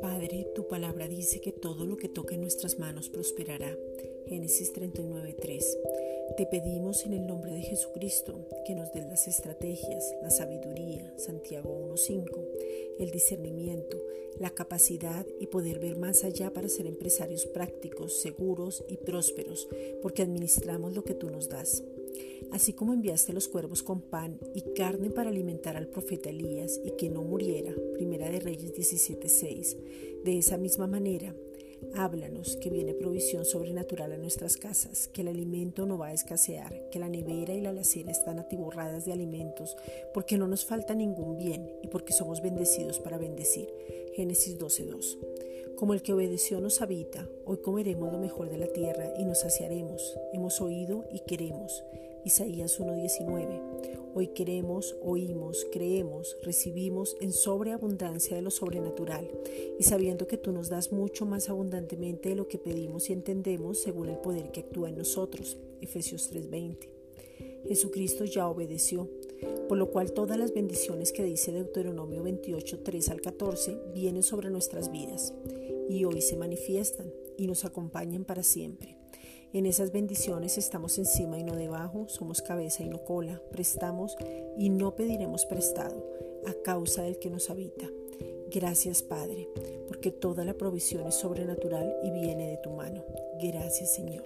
Padre, tu palabra dice que todo lo que toque nuestras manos prosperará. Génesis 39:3. Te pedimos en el nombre de Jesucristo que nos des las estrategias, la sabiduría, Santiago 1:5, el discernimiento, la capacidad y poder ver más allá para ser empresarios prácticos, seguros y prósperos, porque administramos lo que tú nos das. Así como enviaste los cuervos con pan y carne para alimentar al profeta Elías y que no muriera, Primera de Reyes 17:6, de esa misma manera, háblanos que viene provisión sobrenatural a nuestras casas, que el alimento no va a escasear, que la nevera y la alacena están atiborradas de alimentos, porque no nos falta ningún bien y porque somos bendecidos para bendecir. Génesis 12:2. Como el que obedeció nos habita, hoy comeremos lo mejor de la tierra y nos saciaremos. Hemos oído y queremos. Isaías 1:19. Hoy queremos, oímos, creemos, recibimos en sobreabundancia de lo sobrenatural y sabiendo que tú nos das mucho más abundantemente de lo que pedimos y entendemos según el poder que actúa en nosotros. Efesios 3:20. Jesucristo ya obedeció, por lo cual todas las bendiciones que dice Deuteronomio 28, 3 al 14 vienen sobre nuestras vidas y hoy se manifiestan y nos acompañan para siempre. En esas bendiciones estamos encima y no debajo, somos cabeza y no cola, prestamos y no pediremos prestado a causa del que nos habita. Gracias Padre, porque toda la provisión es sobrenatural y viene de tu mano. Gracias Señor.